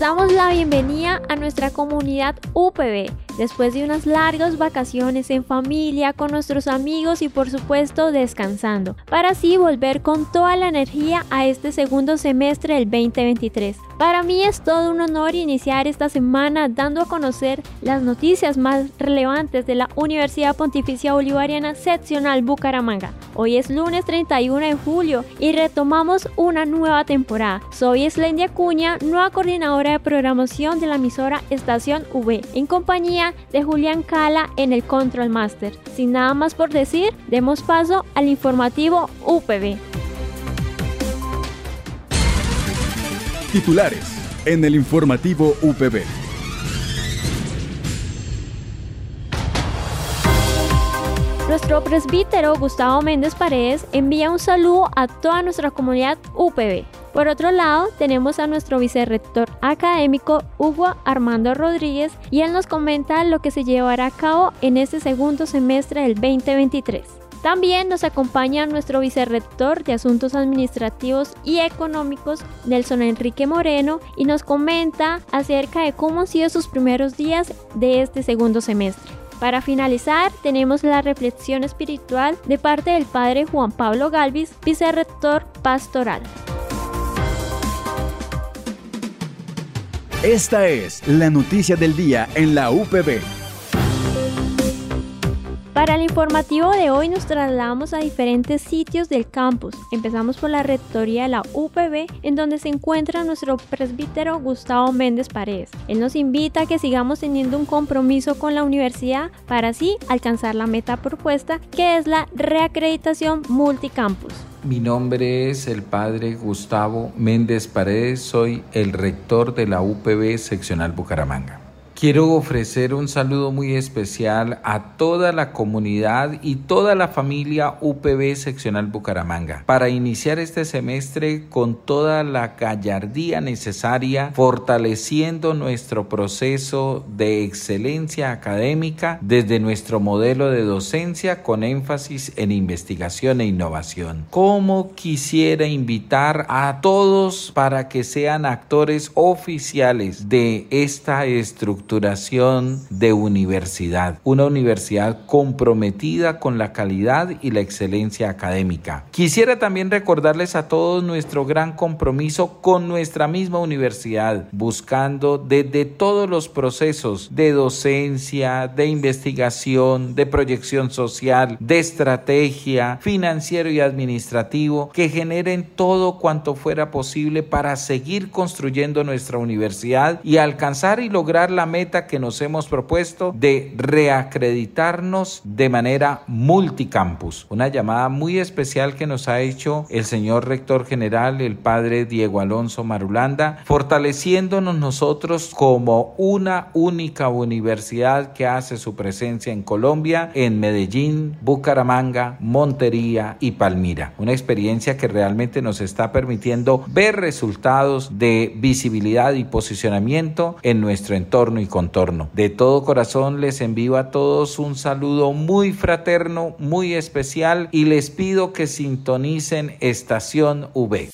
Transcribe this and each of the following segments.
Damos la bienvenida a nuestra comunidad UPB después de unas largas vacaciones en familia, con nuestros amigos y por supuesto descansando, para así volver con toda la energía a este segundo semestre del 2023. Para mí es todo un honor iniciar esta semana dando a conocer las noticias más relevantes de la Universidad Pontificia Bolivariana Seccional Bucaramanga. Hoy es lunes 31 de julio y retomamos una nueva temporada. Soy Slendia Cuña, nueva coordinadora de programación de la emisora Estación V, en compañía de Julián Cala en el Control Master. Sin nada más por decir, demos paso al informativo UPB. Titulares en el informativo UPB. Nuestro presbítero Gustavo Méndez Paredes envía un saludo a toda nuestra comunidad UPB. Por otro lado, tenemos a nuestro vicerrector académico Hugo Armando Rodríguez y él nos comenta lo que se llevará a cabo en este segundo semestre del 2023. También nos acompaña nuestro vicerrector de Asuntos Administrativos y Económicos, Nelson Enrique Moreno, y nos comenta acerca de cómo han sido sus primeros días de este segundo semestre. Para finalizar, tenemos la reflexión espiritual de parte del padre Juan Pablo Galvis, vicerrector pastoral. Esta es la noticia del día en la UPB. Para el informativo de hoy nos trasladamos a diferentes sitios del campus. Empezamos por la rectoría de la UPB, en donde se encuentra nuestro presbítero Gustavo Méndez Paredes. Él nos invita a que sigamos teniendo un compromiso con la universidad para así alcanzar la meta propuesta, que es la reacreditación multicampus. Mi nombre es el padre Gustavo Méndez Paredes, soy el rector de la UPB seccional Bucaramanga. Quiero ofrecer un saludo muy especial a toda la comunidad y toda la familia UPB Seccional Bucaramanga para iniciar este semestre con toda la gallardía necesaria, fortaleciendo nuestro proceso de excelencia académica desde nuestro modelo de docencia con énfasis en investigación e innovación. Como quisiera invitar a todos para que sean actores oficiales de esta estructura de universidad, una universidad comprometida con la calidad y la excelencia académica. Quisiera también recordarles a todos nuestro gran compromiso con nuestra misma universidad, buscando desde todos los procesos de docencia, de investigación, de proyección social, de estrategia, financiero y administrativo, que generen todo cuanto fuera posible para seguir construyendo nuestra universidad y alcanzar y lograr la meta que nos hemos propuesto de reacreditarnos de manera multicampus. Una llamada muy especial que nos ha hecho el señor rector general, el padre Diego Alonso Marulanda, fortaleciéndonos nosotros como una única universidad que hace su presencia en Colombia, en Medellín, Bucaramanga, Montería y Palmira. Una experiencia que realmente nos está permitiendo ver resultados de visibilidad y posicionamiento en nuestro entorno y contorno. De todo corazón les envío a todos un saludo muy fraterno, muy especial y les pido que sintonicen Estación V.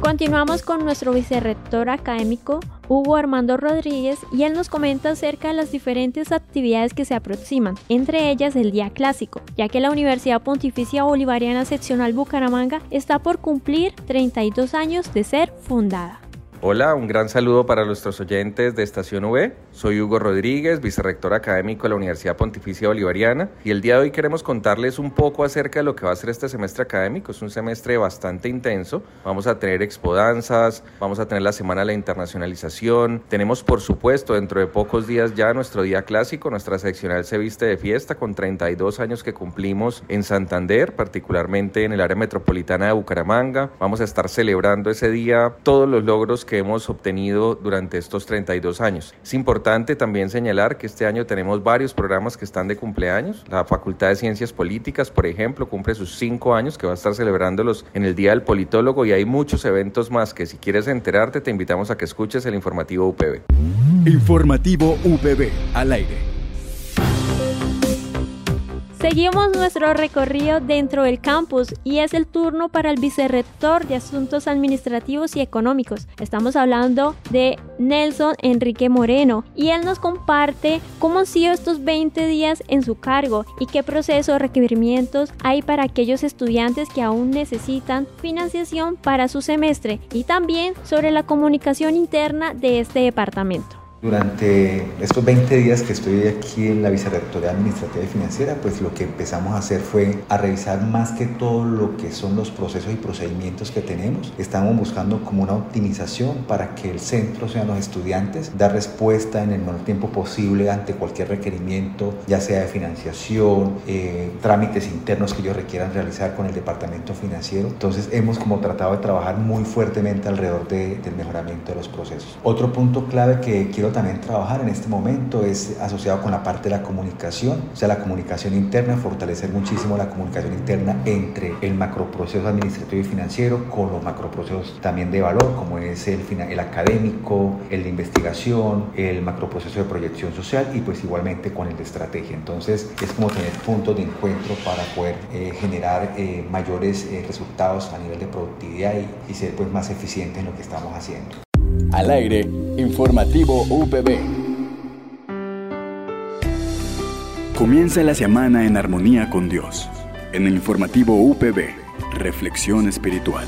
Continuamos con nuestro vicerrector académico Hugo Armando Rodríguez y él nos comenta acerca de las diferentes actividades que se aproximan, entre ellas el Día Clásico, ya que la Universidad Pontificia Bolivariana Seccional Bucaramanga está por cumplir 32 años de ser fundada. Hola, un gran saludo para nuestros oyentes de Estación V. Soy Hugo Rodríguez, vicerrector académico de la Universidad Pontificia Bolivariana y el día de hoy queremos contarles un poco acerca de lo que va a ser este semestre académico. Es un semestre bastante intenso. Vamos a tener expodanzas, vamos a tener la Semana de la Internacionalización. Tenemos, por supuesto, dentro de pocos días ya nuestro día clásico. Nuestra seccional se viste de fiesta con 32 años que cumplimos en Santander, particularmente en el área metropolitana de Bucaramanga. Vamos a estar celebrando ese día todos los logros que hemos obtenido durante estos 32 años. Es importante también señalar que este año tenemos varios programas que están de cumpleaños. La Facultad de Ciencias Políticas, por ejemplo, cumple sus cinco años, que va a estar celebrándolos en el Día del Politólogo y hay muchos eventos más que si quieres enterarte te invitamos a que escuches el informativo UPB. Informativo UPB al aire. Seguimos nuestro recorrido dentro del campus y es el turno para el vicerrector de Asuntos Administrativos y Económicos. Estamos hablando de Nelson Enrique Moreno y él nos comparte cómo han sido estos 20 días en su cargo y qué procesos o requerimientos hay para aquellos estudiantes que aún necesitan financiación para su semestre y también sobre la comunicación interna de este departamento. Durante estos 20 días que estoy aquí en la Vicerrectoría Administrativa y Financiera, pues lo que empezamos a hacer fue a revisar más que todo lo que son los procesos y procedimientos que tenemos. Estamos buscando como una optimización para que el centro, sean los estudiantes, dar respuesta en el menor tiempo posible ante cualquier requerimiento, ya sea de financiación, eh, trámites internos que ellos requieran realizar con el departamento financiero. Entonces hemos como tratado de trabajar muy fuertemente alrededor de, del mejoramiento de los procesos. Otro punto clave que quiero también trabajar en este momento es asociado con la parte de la comunicación, o sea, la comunicación interna, fortalecer muchísimo la comunicación interna entre el macroproceso administrativo y financiero con los macroprocesos también de valor, como es el, académico, el de investigación, el macroproceso de proyección social y pues igualmente con el de estrategia. Entonces es como tener puntos de encuentro para poder eh, generar eh, mayores eh, resultados a nivel de productividad y, y ser pues más eficientes en lo que estamos haciendo. Al aire, informativo UPB. Comienza la semana en armonía con Dios. En el informativo UPB, Reflexión Espiritual.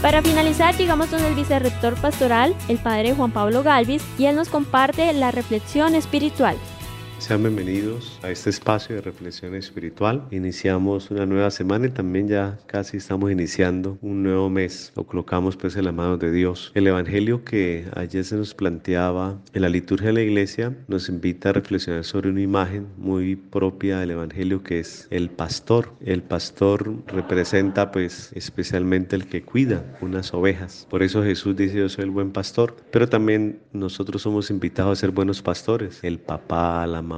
Para finalizar, llegamos con el vicerrector pastoral, el padre Juan Pablo Galvis, y él nos comparte la reflexión espiritual. Sean bienvenidos a este espacio de reflexión espiritual. Iniciamos una nueva semana y también ya casi estamos iniciando un nuevo mes. Lo colocamos pues en las manos de Dios. El evangelio que ayer se nos planteaba en la liturgia de la iglesia nos invita a reflexionar sobre una imagen muy propia del evangelio que es el pastor. El pastor representa pues especialmente el que cuida unas ovejas. Por eso Jesús dice yo soy el buen pastor. Pero también nosotros somos invitados a ser buenos pastores. El papá, la mamá,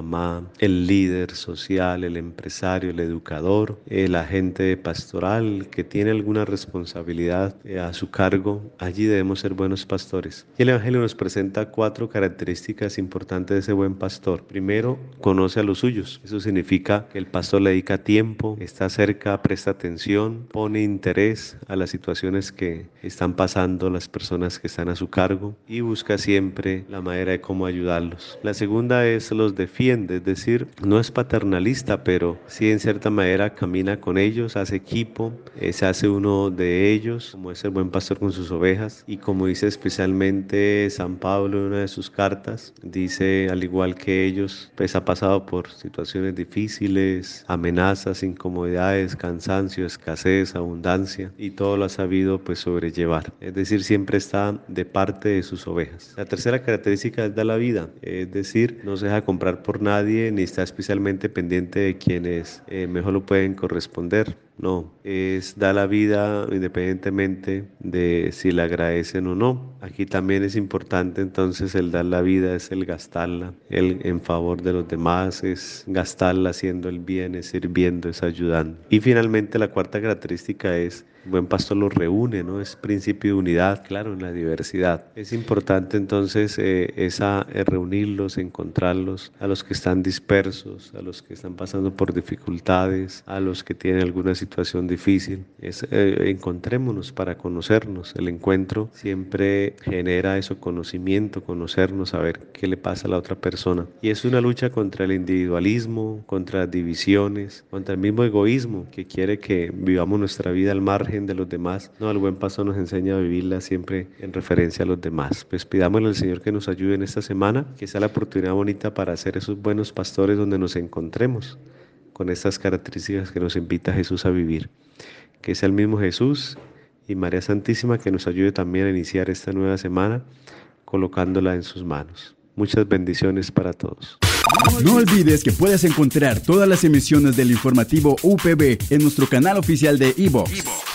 el líder social, el empresario, el educador, el agente pastoral que tiene alguna responsabilidad eh, a su cargo, allí debemos ser buenos pastores. Y el Evangelio nos presenta cuatro características importantes de ese buen pastor. Primero, conoce a los suyos. Eso significa que el pastor le dedica tiempo, está cerca, presta atención, pone interés a las situaciones que están pasando las personas que están a su cargo y busca siempre la manera de cómo ayudarlos. La segunda es los defiende es decir, no es paternalista, pero sí en cierta manera camina con ellos, hace equipo, eh, se hace uno de ellos, como es el buen pastor con sus ovejas, y como dice especialmente San Pablo en una de sus cartas, dice, al igual que ellos, pues ha pasado por situaciones difíciles, amenazas, incomodidades, cansancio, escasez, abundancia, y todo lo ha sabido pues sobrellevar. Es decir, siempre está de parte de sus ovejas. La tercera característica es da la vida, es decir, no se deja comprar por nadie ni está especialmente pendiente de quienes eh, mejor lo pueden corresponder. No, es dar la vida independientemente de si la agradecen o no. Aquí también es importante entonces el dar la vida, es el gastarla, el en favor de los demás, es gastarla haciendo el bien, es sirviendo, es ayudando. Y finalmente la cuarta característica es buen pastor los reúne, ¿no? Es principio de unidad, claro, en la diversidad. Es importante entonces eh, esa, eh, reunirlos, encontrarlos, a los que están dispersos, a los que están pasando por dificultades, a los que tienen alguna situación difícil. Es, eh, encontrémonos para conocernos. El encuentro siempre genera eso, conocimiento, conocernos, saber qué le pasa a la otra persona. Y es una lucha contra el individualismo, contra divisiones, contra el mismo egoísmo que quiere que vivamos nuestra vida al margen de los demás. No, el buen paso nos enseña a vivirla siempre en referencia a los demás. Pues pidámosle al Señor que nos ayude en esta semana, que sea la oportunidad bonita para hacer esos buenos pastores donde nos encontremos con estas características que nos invita Jesús a vivir. Que sea el mismo Jesús y María Santísima que nos ayude también a iniciar esta nueva semana colocándola en sus manos. Muchas bendiciones para todos. No olvides que puedes encontrar todas las emisiones del informativo UPB en nuestro canal oficial de iVox,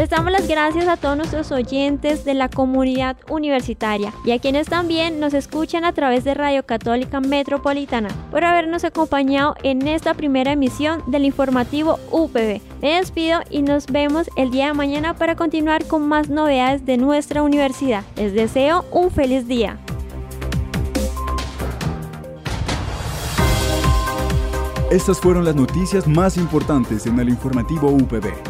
635. Les damos las gracias a todos nuestros oyentes de la comunidad universitaria y a quienes también nos escuchan a través de Radio Católica Metropolitana por habernos acompañado en esta primera emisión del informativo UPB. Me despido y nos vemos el día de mañana para continuar con más novedades de nuestra universidad. Les deseo un feliz día. Estas fueron las noticias más importantes en el informativo UPB.